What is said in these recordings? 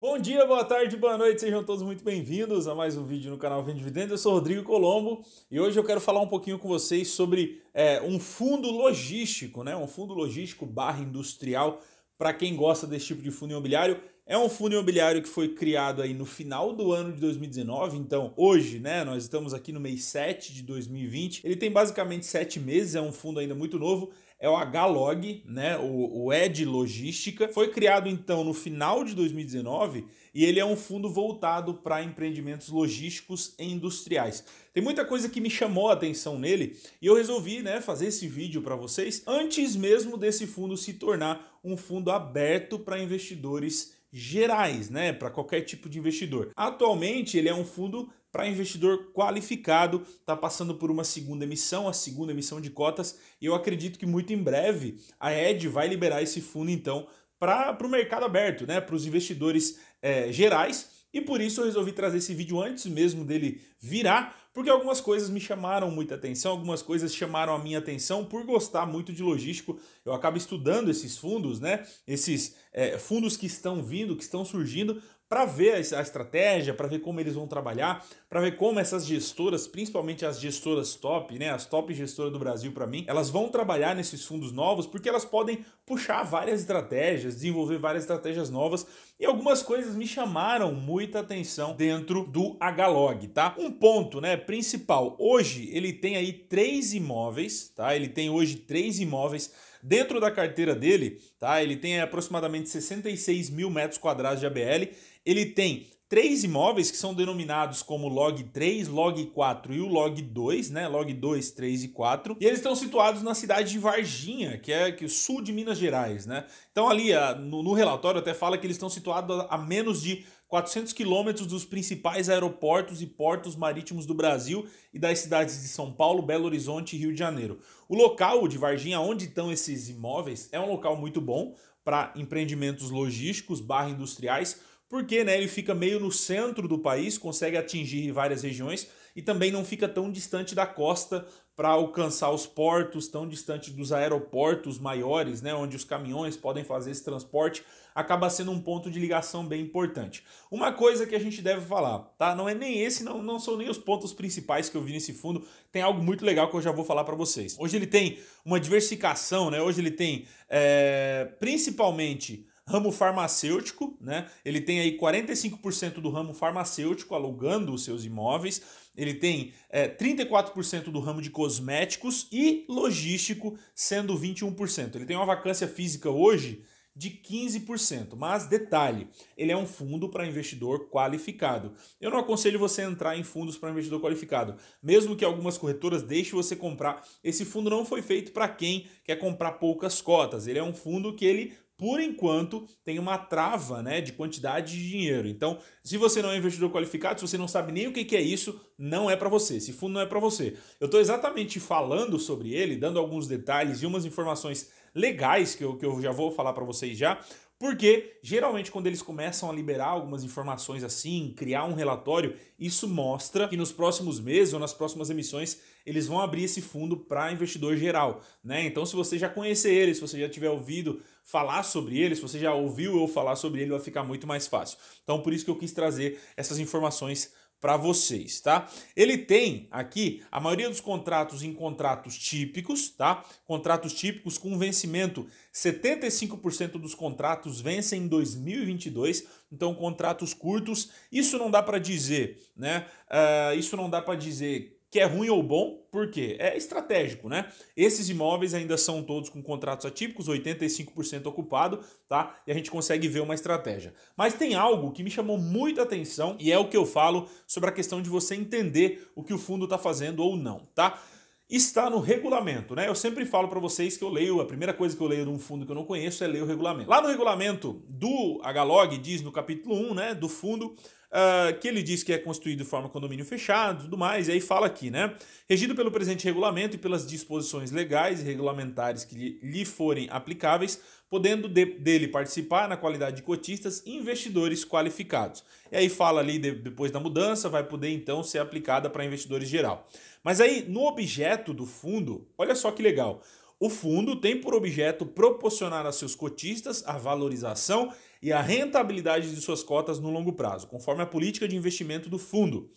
Bom dia, boa tarde, boa noite, sejam todos muito bem-vindos a mais um vídeo no canal Vende Dividendos. Eu sou Rodrigo Colombo e hoje eu quero falar um pouquinho com vocês sobre é, um fundo logístico, né? Um fundo logístico barra industrial para quem gosta desse tipo de fundo imobiliário. É um fundo imobiliário que foi criado aí no final do ano de 2019, então hoje, né, nós estamos aqui no mês 7 de 2020. Ele tem basicamente 7 meses, é um fundo ainda muito novo é o HLog, né, o, o Ed Logística. Foi criado então no final de 2019 e ele é um fundo voltado para empreendimentos logísticos e industriais. Tem muita coisa que me chamou a atenção nele e eu resolvi né, fazer esse vídeo para vocês antes mesmo desse fundo se tornar um fundo aberto para investidores gerais, né, para qualquer tipo de investidor. Atualmente ele é um fundo para investidor qualificado, está passando por uma segunda emissão, a segunda emissão de cotas, e eu acredito que muito em breve a Ed vai liberar esse fundo então para o mercado aberto, né, para os investidores é, gerais. E por isso eu resolvi trazer esse vídeo antes mesmo dele virar, porque algumas coisas me chamaram muita atenção, algumas coisas chamaram a minha atenção por gostar muito de logístico. Eu acabo estudando esses fundos, né? Esses é, fundos que estão vindo, que estão surgindo, para ver a estratégia, para ver como eles vão trabalhar, para ver como essas gestoras, principalmente as gestoras top, né, as top gestoras do Brasil para mim, elas vão trabalhar nesses fundos novos porque elas podem puxar várias estratégias, desenvolver várias estratégias novas e algumas coisas me chamaram muita atenção dentro do HLog, tá? Um ponto, né, principal, hoje ele tem aí três imóveis, tá? Ele tem hoje três imóveis Dentro da carteira dele, tá? Ele tem aproximadamente 66 mil metros quadrados de ABL ele tem três imóveis que são denominados como log 3, log 4 e o log 2, né? Log 2, 3 e 4. E eles estão situados na cidade de Varginha, que é que o sul de Minas Gerais, né? Então ali no, no relatório até fala que eles estão situados a menos de 400 quilômetros dos principais aeroportos e portos marítimos do Brasil e das cidades de São Paulo, Belo Horizonte e Rio de Janeiro. O local de Varginha, onde estão esses imóveis, é um local muito bom para empreendimentos logísticos barra industriais, porque né, ele fica meio no centro do país, consegue atingir várias regiões e também não fica tão distante da costa para alcançar os portos, tão distante dos aeroportos maiores, né, onde os caminhões podem fazer esse transporte, acaba sendo um ponto de ligação bem importante. Uma coisa que a gente deve falar, tá? Não é nem esse, não, não são nem os pontos principais que eu vi nesse fundo, tem algo muito legal que eu já vou falar para vocês. Hoje ele tem uma diversificação, né? Hoje ele tem é, principalmente ramo farmacêutico, né? Ele tem aí 45% do ramo farmacêutico alugando os seus imóveis, ele tem é, 34% do ramo de cosméticos e logístico, sendo 21%. Ele tem uma vacância física hoje de 15%. Mas detalhe, ele é um fundo para investidor qualificado. Eu não aconselho você entrar em fundos para investidor qualificado, mesmo que algumas corretoras deixem você comprar. Esse fundo não foi feito para quem quer comprar poucas cotas. Ele é um fundo que ele por enquanto, tem uma trava né, de quantidade de dinheiro. Então, se você não é investidor qualificado, se você não sabe nem o que é isso, não é para você. Esse fundo não é para você. Eu estou exatamente falando sobre ele, dando alguns detalhes e umas informações legais que eu, que eu já vou falar para vocês já, porque geralmente quando eles começam a liberar algumas informações assim, criar um relatório, isso mostra que nos próximos meses ou nas próximas emissões eles vão abrir esse fundo para investidor geral, né? Então se você já conhecer ele, se você já tiver ouvido falar sobre ele, se você já ouviu eu falar sobre ele, vai ficar muito mais fácil. Então por isso que eu quis trazer essas informações para vocês, tá? Ele tem aqui a maioria dos contratos em contratos típicos, tá? Contratos típicos com vencimento, 75% dos contratos vencem em 2022, então contratos curtos. Isso não dá para dizer, né? Uh, isso não dá para dizer que é ruim ou bom, porque é estratégico, né? Esses imóveis ainda são todos com contratos atípicos, 85% ocupado, tá? E a gente consegue ver uma estratégia. Mas tem algo que me chamou muita atenção e é o que eu falo sobre a questão de você entender o que o fundo está fazendo ou não, tá? está no regulamento, né? Eu sempre falo para vocês que eu leio, a primeira coisa que eu leio num fundo que eu não conheço é ler o regulamento. Lá no regulamento do HLog diz no capítulo 1, né, do fundo, uh, que ele diz que é constituído de forma condomínio fechado e tudo mais, e aí fala aqui, né? Regido pelo presente regulamento e pelas disposições legais e regulamentares que lhe forem aplicáveis, podendo de, dele participar na qualidade de cotistas investidores qualificados. E aí fala ali, de, depois da mudança, vai poder então ser aplicada para investidores geral. Mas aí, no objeto do fundo, olha só que legal. O fundo tem por objeto proporcionar a seus cotistas a valorização e a rentabilidade de suas cotas no longo prazo, conforme a política de investimento do fundo,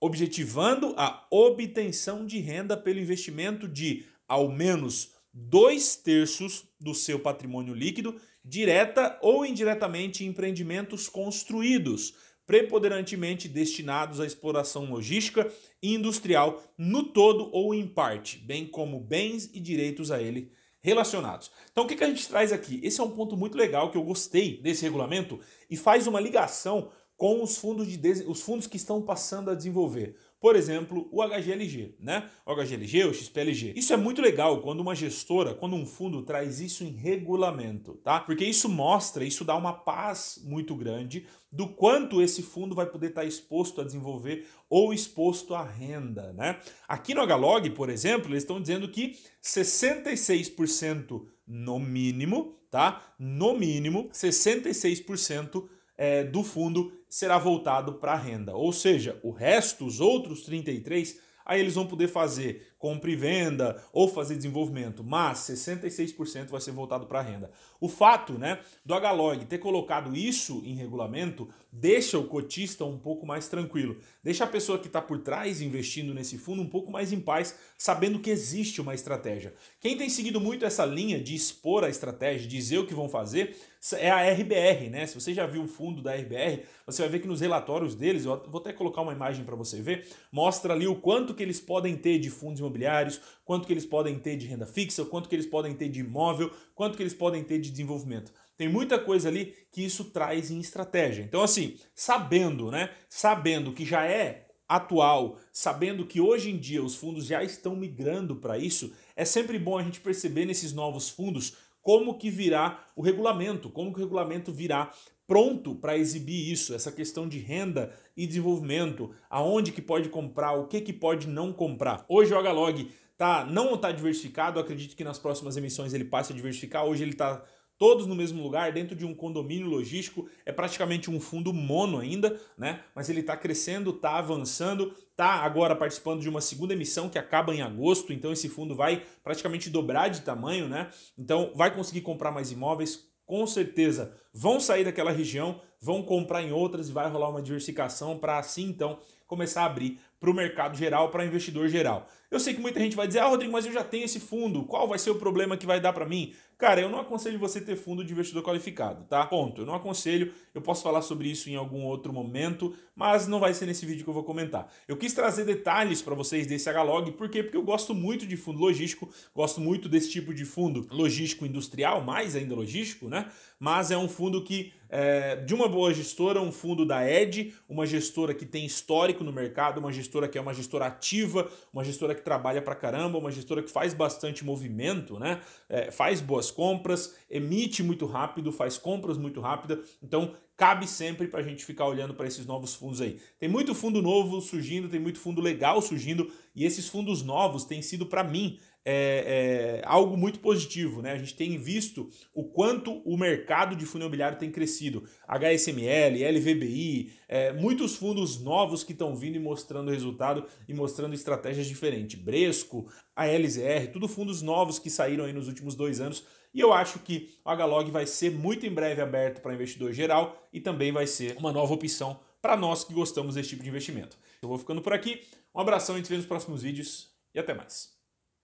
objetivando a obtenção de renda pelo investimento de ao menos dois terços do seu patrimônio líquido, direta ou indiretamente em empreendimentos construídos, preponderantemente destinados à exploração logística e industrial no todo ou em parte, bem como bens e direitos a ele relacionados. Então o que, que a gente traz aqui? Esse é um ponto muito legal que eu gostei desse regulamento e faz uma ligação com os fundos, de, os fundos que estão passando a desenvolver. Por exemplo, o HGLG, né? O HGLG, o XPLG. Isso é muito legal quando uma gestora, quando um fundo traz isso em regulamento, tá? Porque isso mostra, isso dá uma paz muito grande do quanto esse fundo vai poder estar exposto a desenvolver ou exposto à renda, né? Aqui no HLog, por exemplo, eles estão dizendo que 66% no mínimo, tá? No mínimo, 66% é, do fundo será voltado para a renda. Ou seja, o resto, os outros 33, aí eles vão poder fazer compra e venda ou fazer desenvolvimento, mas 66% vai ser voltado para renda. O fato né, do HLOG ter colocado isso em regulamento deixa o cotista um pouco mais tranquilo, deixa a pessoa que está por trás investindo nesse fundo um pouco mais em paz, sabendo que existe uma estratégia. Quem tem seguido muito essa linha de expor a estratégia, dizer o que vão fazer, é a RBR, né? Se você já viu o fundo da RBR, você vai ver que nos relatórios deles, eu vou até colocar uma imagem para você ver, mostra ali o quanto que eles podem ter de fundos imobiliários, quanto que eles podem ter de renda fixa, quanto que eles podem ter de imóvel, quanto que eles podem ter de desenvolvimento. Tem muita coisa ali que isso traz em estratégia. Então, assim, sabendo, né? Sabendo que já é atual, sabendo que hoje em dia os fundos já estão migrando para isso, é sempre bom a gente perceber nesses novos fundos como que virá o regulamento, como que o regulamento virá pronto para exibir isso, essa questão de renda e desenvolvimento, aonde que pode comprar, o que que pode não comprar. Hoje o HLog tá, não está diversificado, acredito que nas próximas emissões ele passe a diversificar, hoje ele está todos no mesmo lugar, dentro de um condomínio logístico, é praticamente um fundo mono ainda, né? Mas ele está crescendo, está avançando, está agora participando de uma segunda emissão que acaba em agosto, então esse fundo vai praticamente dobrar de tamanho, né? Então vai conseguir comprar mais imóveis, com certeza vão sair daquela região, vão comprar em outras e vai rolar uma diversificação para assim então começar a abrir para o mercado geral, para investidor geral. Eu sei que muita gente vai dizer, ah, Rodrigo, mas eu já tenho esse fundo, qual vai ser o problema que vai dar para mim? Cara, eu não aconselho você ter fundo de investidor qualificado, tá? Ponto. Eu não aconselho, eu posso falar sobre isso em algum outro momento, mas não vai ser nesse vídeo que eu vou comentar. Eu quis trazer detalhes para vocês desse HLog, por quê? Porque eu gosto muito de fundo logístico, gosto muito desse tipo de fundo logístico industrial, mais ainda logístico, né? Mas é um fundo que é, de uma boa gestora, um fundo da Ed, uma gestora que tem histórico no mercado, uma gestora que é uma gestora ativa, uma gestora que trabalha pra caramba, uma gestora que faz bastante movimento, né? É, faz boas compras, emite muito rápido, faz compras muito rápidas. Então, cabe sempre para a gente ficar olhando para esses novos fundos aí. Tem muito fundo novo surgindo, tem muito fundo legal surgindo, e esses fundos novos têm sido, para mim, é, é, algo muito positivo. Né? A gente tem visto o quanto o mercado de fundo imobiliário tem crescido. HSML, LVBI, é, muitos fundos novos que estão vindo e mostrando resultado e mostrando estratégias diferentes. Bresco, a LZR, tudo fundos novos que saíram aí nos últimos dois anos. E eu acho que o HLog vai ser muito em breve aberto para investidor geral e também vai ser uma nova opção para nós que gostamos desse tipo de investimento. Eu vou ficando por aqui. Um abração, a gente se vê nos próximos vídeos e até mais.